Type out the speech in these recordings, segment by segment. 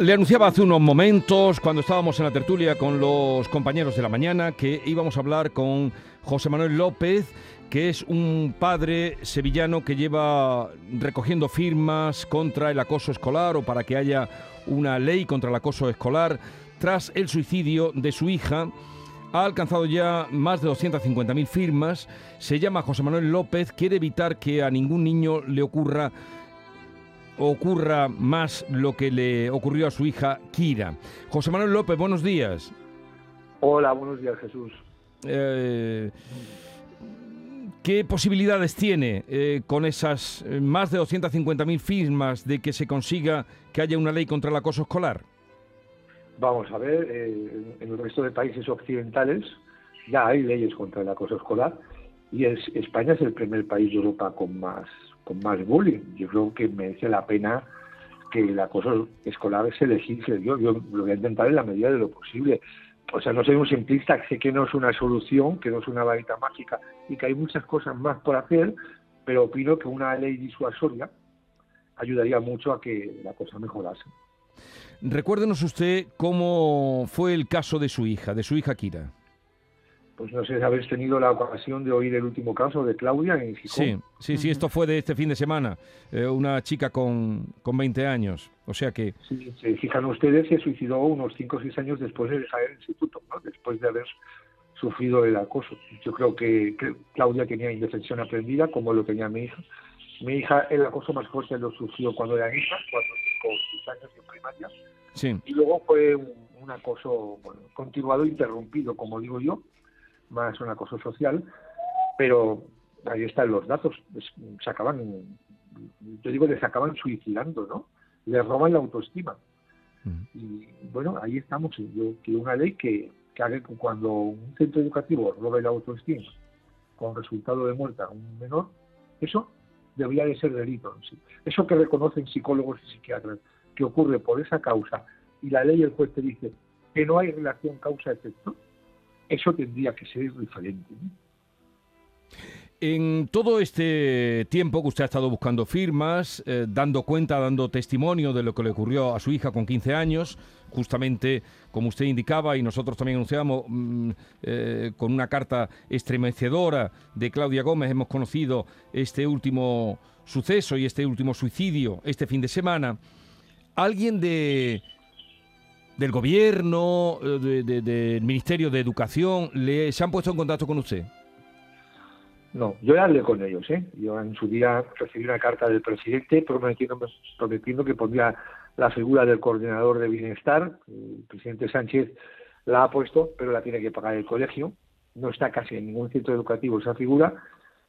Le anunciaba hace unos momentos, cuando estábamos en la tertulia con los compañeros de la mañana, que íbamos a hablar con José Manuel López, que es un padre sevillano que lleva recogiendo firmas contra el acoso escolar o para que haya una ley contra el acoso escolar tras el suicidio de su hija. Ha alcanzado ya más de 250.000 firmas. Se llama José Manuel López. Quiere evitar que a ningún niño le ocurra ocurra más lo que le ocurrió a su hija Kira. José Manuel López, buenos días. Hola, buenos días Jesús. Eh, ¿Qué posibilidades tiene eh, con esas eh, más de 250.000 firmas de que se consiga que haya una ley contra el acoso escolar? Vamos a ver, en el resto de países occidentales ya hay leyes contra el acoso escolar y España es el primer país de Europa con más con más bullying. Yo creo que merece la pena que el acoso escolar se legisle. Yo, yo lo voy a intentar en la medida de lo posible. O sea, no soy un simplista, sé que no es una solución, que no es una varita mágica y que hay muchas cosas más por hacer, pero opino que una ley disuasoria ayudaría mucho a que la cosa mejorase. Recuérdenos usted cómo fue el caso de su hija, de su hija Kira pues no sé si habéis tenido la ocasión de oír el último caso de Claudia en Gijón. Sí, sí, sí, esto fue de este fin de semana, eh, una chica con, con 20 años, o sea que... Sí, se fijan ustedes, se suicidó unos 5 o 6 años después de dejar el instituto, ¿no? después de haber sufrido el acoso. Yo creo que, Claudia tenía indefensión aprendida, como lo tenía mi hija. Mi hija, el acoso más fuerte lo sufrió cuando era hija, cuando con 6 años en primaria. Sí. Y luego fue un, un acoso bueno, continuado, interrumpido, como digo yo, más un acoso social, pero ahí están los datos, se acaban, yo digo, les acaban suicidando, ¿no? Les roban la autoestima. Y bueno, ahí estamos. Yo quiero una ley que, que haga que cuando un centro educativo robe la autoestima con resultado de muerte a un menor, eso debería de ser delito. Eso que reconocen psicólogos y psiquiatras, que ocurre por esa causa, y la ley el juez te dice que no hay relación causa-efecto, eso tendría que ser diferente. En todo este tiempo que usted ha estado buscando firmas, eh, dando cuenta, dando testimonio de lo que le ocurrió a su hija con 15 años, justamente como usted indicaba y nosotros también anunciamos mm, eh, con una carta estremecedora de Claudia Gómez, hemos conocido este último suceso y este último suicidio este fin de semana. Alguien de, del gobierno, eh, del Ministerio de Educación, le, ¿se han puesto en contacto con usted? No, yo ya hablé con ellos. ¿eh? Yo en su día recibí una carta del presidente prometiendo, prometiendo que pondría la figura del coordinador de bienestar. El presidente Sánchez la ha puesto, pero la tiene que pagar el colegio. No está casi en ningún centro educativo esa figura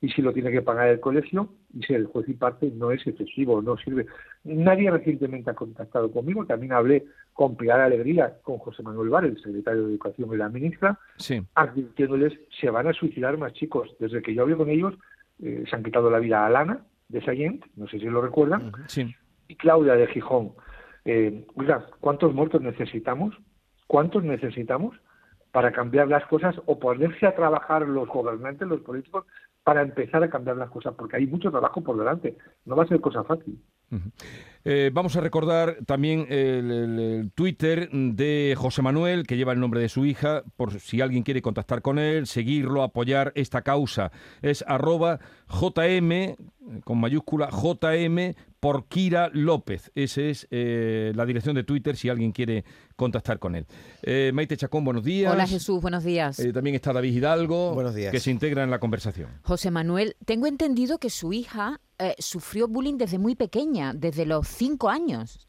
y si lo tiene que pagar el colegio y si el juez y parte no es efectivo, no sirve. Nadie recientemente ha contactado conmigo, también hablé con Pilar Alegría, con José Manuel Bar, el secretario de Educación y la ministra, advirtiéndoles se van a suicidar más chicos. Desde que yo hablé con ellos, eh, se han quitado la vida a Alana de Sayent, no sé si lo recuerdan, y Claudia de Gijón. Eh, oiga, ¿cuántos muertos necesitamos? ¿Cuántos necesitamos para cambiar las cosas o ponerse a trabajar los gobernantes, los políticos, para empezar a cambiar las cosas, porque hay mucho trabajo por delante, no va a ser cosa fácil. Eh, vamos a recordar también el, Twitter de José Manuel, que lleva el nombre de su hija, por si alguien quiere contactar con él, seguirlo, apoyar esta causa. Es arroba JM, con mayúscula, JM por Kira López. Esa es eh, la dirección de Twitter si alguien quiere contactar con él. Eh, Maite Chacón, buenos días. Hola Jesús, buenos días. también está David Hidalgo, buenos días. que se integra en la conversación. José Manuel, tengo entendido que su hija eh, sufrió bullying desde muy pequeña, desde los cinco años.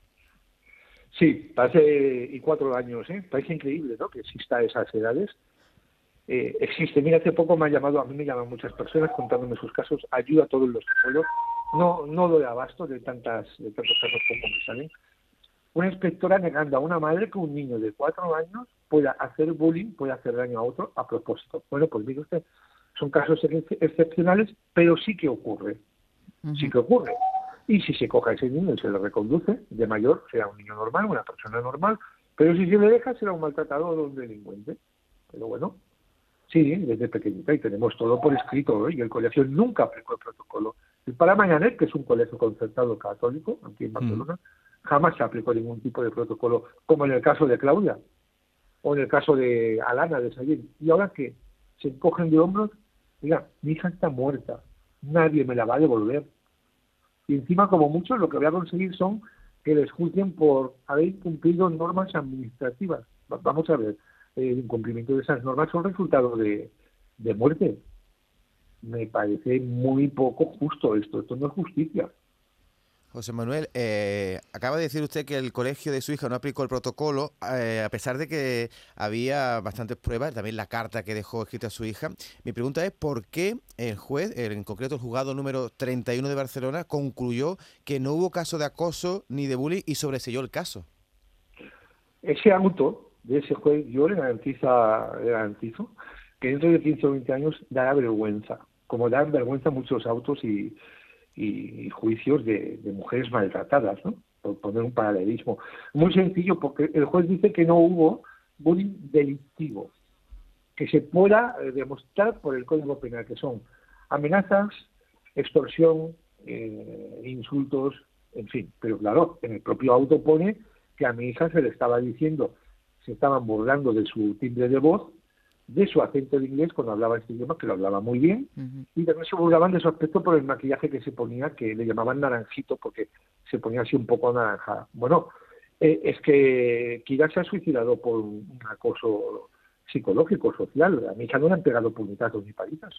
Sí, parece, y cuatro años, ¿eh? Parece increíble, ¿no? Que exista esas edades. Eh, existe. Mira, hace poco me ha llamado, a mí me llaman muchas personas contándome sus casos, ayuda a todos los pueblos. No, no doy abasto de tantas, de tantos casos como me salen. Una inspectora negando a una madre que un niño de cuatro años pueda hacer bullying, pueda hacer daño a otro a propósito. Bueno, pues mire usted, son casos excepcionales, pero sí que ocurre. Sí que ocurre. Y si se coja a ese niño y se le reconduce de mayor, será un niño normal, una persona normal, pero si se le deja, será un maltratador o un delincuente. Pero bueno, sí, desde pequeñita, y tenemos todo por escrito, y el colegio nunca aplicó el protocolo. El Mañanet, que es un colegio concertado católico, aquí en Barcelona, jamás se aplicó ningún tipo de protocolo, como en el caso de Claudia, o en el caso de Alana de Sayén. Y ahora que se encogen de hombros, mira, mi hija está muerta, nadie me la va a devolver. Y encima, como mucho, lo que voy a conseguir son que les juzguen por haber incumplido normas administrativas. Vamos a ver, el incumplimiento de esas normas son resultado de, de muerte. Me parece muy poco justo esto. Esto no es justicia. José Manuel, eh, acaba de decir usted que el colegio de su hija no aplicó el protocolo, eh, a pesar de que había bastantes pruebas, también la carta que dejó escrita a su hija. Mi pregunta es por qué el juez, en concreto el juzgado número 31 de Barcelona, concluyó que no hubo caso de acoso ni de bullying y sobreselló el caso. Ese auto de ese juez, yo le, garantiza, le garantizo que dentro de 15 o 20 años dará vergüenza, como dan vergüenza muchos autos y y, juicios de, mujeres maltratadas, ¿no? por poner un paralelismo. Muy sencillo, porque el juez dice que no hubo bullying delictivo, que se pueda eh, demostrar por el Código Penal, que son amenazas, extorsión, eh, insultos, en fin. Pero claro, en el propio auto pone que a mi hija se le estaba diciendo, se estaban burlando de su timbre de voz de su acento de inglés cuando hablaba este idioma, que lo hablaba muy bien, y también se burlaban de su aspecto por el maquillaje que se ponía, que le llamaban naranjito, porque se ponía así un poco naranjada. Bueno, eh, es que Kira se ha suicidado por un acoso psicológico, social. A mi hija no le han pegado puñetazos ni palitas.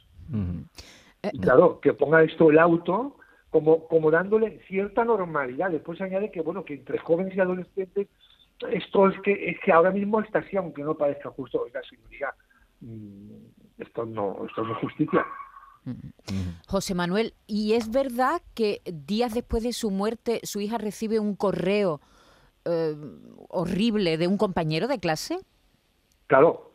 Y claro, que ponga esto el auto como, como dándole cierta normalidad. Después se añade que, bueno, que entre jóvenes y adolescentes esto es que, es que ahora mismo está así, aunque no parezca justo. Oiga, señoría, esto no, esto no es justicia. José Manuel, ¿y es verdad que días después de su muerte su hija recibe un correo eh, horrible de un compañero de clase? Claro.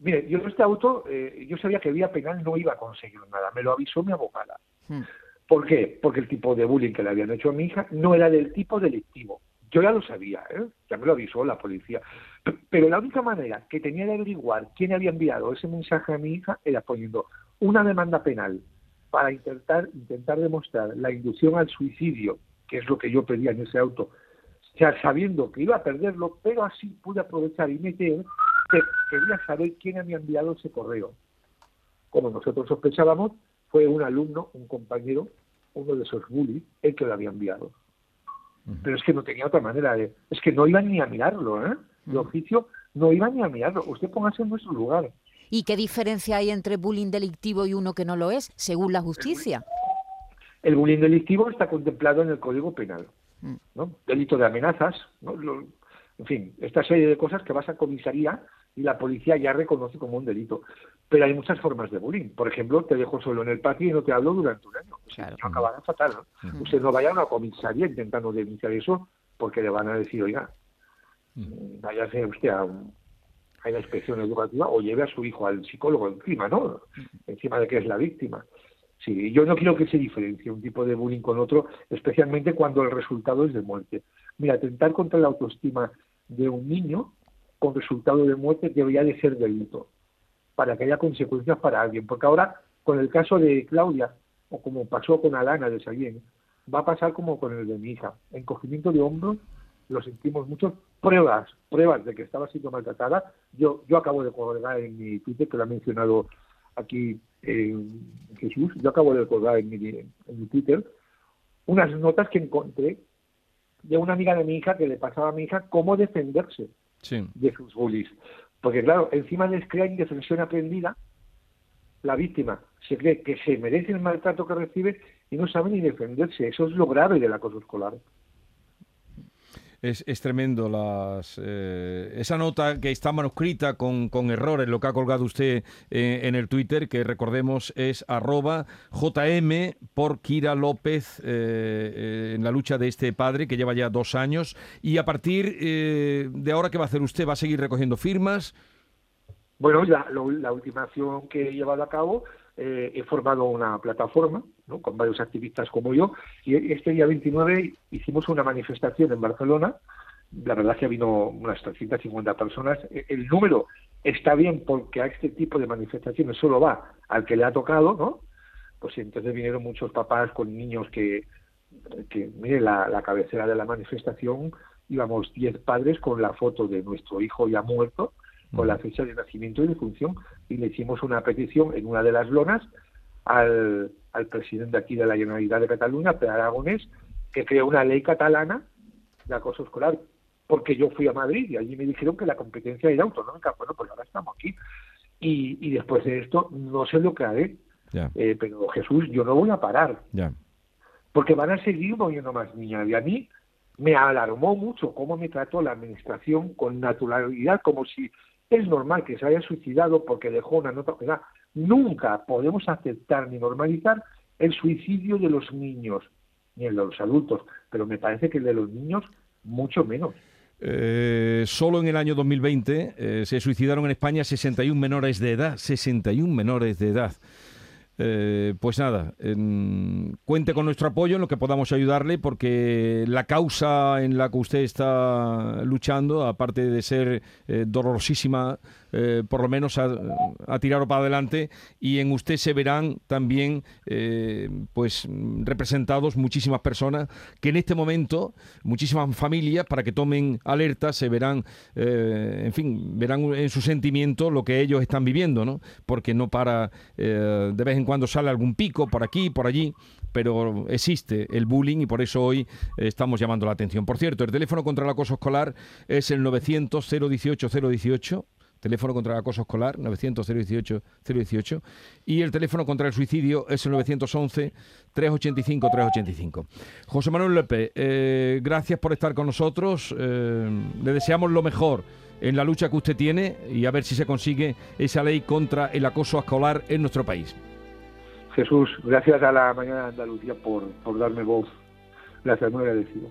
Mire, yo este auto, eh, yo sabía que vía penal no iba a conseguir nada, me lo avisó mi abogada. Hmm. ¿Por qué? Porque el tipo de bullying que le habían hecho a mi hija no era del tipo delictivo. Yo ya lo sabía, ¿eh? ya me lo avisó la policía. Pero la única manera que tenía de averiguar quién había enviado ese mensaje a mi hija era poniendo una demanda penal para intentar, intentar demostrar la inducción al suicidio, que es lo que yo pedía en ese auto, ya sabiendo que iba a perderlo, pero así pude aprovechar y meter que quería saber quién había enviado ese correo. Como nosotros sospechábamos, fue un alumno, un compañero, uno de esos bullies, el que lo había enviado. Pero es que no tenía otra manera de... Es que no iban ni a mirarlo, ¿eh? El oficio no iba ni a mirarlo. Usted póngase en nuestro lugar. ¿Y qué diferencia hay entre bullying delictivo y uno que no lo es, según la justicia? El bullying delictivo está contemplado en el Código Penal. Mm. ¿no? Delito de amenazas, ¿no? en fin, esta serie de cosas que vas a comisaría y la policía ya reconoce como un delito. Pero hay muchas formas de bullying. Por ejemplo, te dejo solo en el patio y no te hablo durante un año. Claro. acabará fatal. Usted no vaya a una comisaría intentando denunciar eso porque le van a decir, oiga, váyase usted a, a la inspección educativa o lleve a su hijo al psicólogo encima, ¿no? Encima de que es la víctima. Sí, yo no quiero que se diferencie un tipo de bullying con otro, especialmente cuando el resultado es de muerte. Mira, atentar contra la autoestima de un niño con resultado de muerte debería de ser delito, para que haya consecuencias para alguien. Porque ahora, con el caso de Claudia, o como pasó con Alana de Sayén, va a pasar como con el de mi hija. Encogimiento de hombros, lo sentimos mucho. Pruebas, pruebas de que estaba siendo maltratada. Yo, yo acabo de colgar en mi Twitter, que lo ha mencionado aquí eh, Jesús, yo acabo de colgar en mi, en mi Twitter unas notas que encontré de una amiga de mi hija que le pasaba a mi hija cómo defenderse de sus bullies. Porque claro, encima les crea indefensión aprendida, la víctima se cree que se merece el maltrato que recibe y no sabe ni defenderse. Eso es lo grave del acoso escolar. Es, tremendo las, eh, esa nota que está manuscrita con, con, errores, lo que ha colgado usted eh, en el Twitter, que recordemos es arroba JM por Kira López eh, en la lucha de este padre que lleva ya dos años. Y a partir de ahora, ¿qué va a hacer usted? ¿Va a seguir recogiendo firmas? Bueno, la última acción que he llevado a cabo eh, he formado una plataforma con varios activistas como yo y este día 29 hicimos una manifestación en Barcelona. La verdad que vino unas 350 personas. E, el número está bien porque a este tipo de manifestaciones solo va al que le ha tocado, ¿no? Pues entonces vinieron muchos papás con niños que, mire, la, la cabecera de la manifestación íbamos 10 padres con la foto de nuestro hijo ya muerto con la fecha de nacimiento y de función y le hicimos una petición en una de las lonas al, al presidente aquí de la Generalitat de Cataluña, Pedro Aragonés, que creó una ley catalana de acoso escolar, porque yo fui a Madrid y allí me dijeron que la competencia era autonómica. Bueno, pues ahora estamos aquí. Y, y después de esto, no sé lo que haré, eh, pero Jesús, yo no voy a parar. Porque van a seguir moviendo más niñas. Y a mí me alarmó mucho cómo me trató la administración con naturalidad, como si es normal que se haya suicidado porque dejó una nota. Nunca podemos aceptar ni normalizar el suicidio de los niños, ni el de los adultos, pero me parece que el de los niños mucho menos. Eh, solo en el año 2020 eh, se suicidaron en España 61 menores de edad, 61 menores de edad. Eh, pues nada, cuente con nuestro apoyo en lo que podamos ayudarle, porque la causa en la que usted está luchando, aparte de ser eh, dolorosísima, eh, por lo menos a, a, tirarlo para adelante y en usted se verán también pues representados muchísimas personas que en este momento, muchísimas familias, para que tomen alerta, se verán, en fin, verán en su sentimiento lo que ellos están viviendo, ¿no? Porque no para, de vez en cuando sale algún pico por aquí, por allí, pero existe el bullying y por eso hoy estamos llamando la atención. Por cierto, el teléfono contra el acoso escolar es el 900 018 018 teléfono contra el acoso escolar, 900-018-018, y el teléfono contra el suicidio es el 911-385-385. José Manuel Lepe, eh, gracias por estar con nosotros, eh, le deseamos lo mejor en la lucha que usted tiene y a ver si se consigue esa ley contra el acoso escolar en nuestro país. Jesús, gracias a la Mañana de Andalucía por, por darme voz. Gracias, muy agradecido.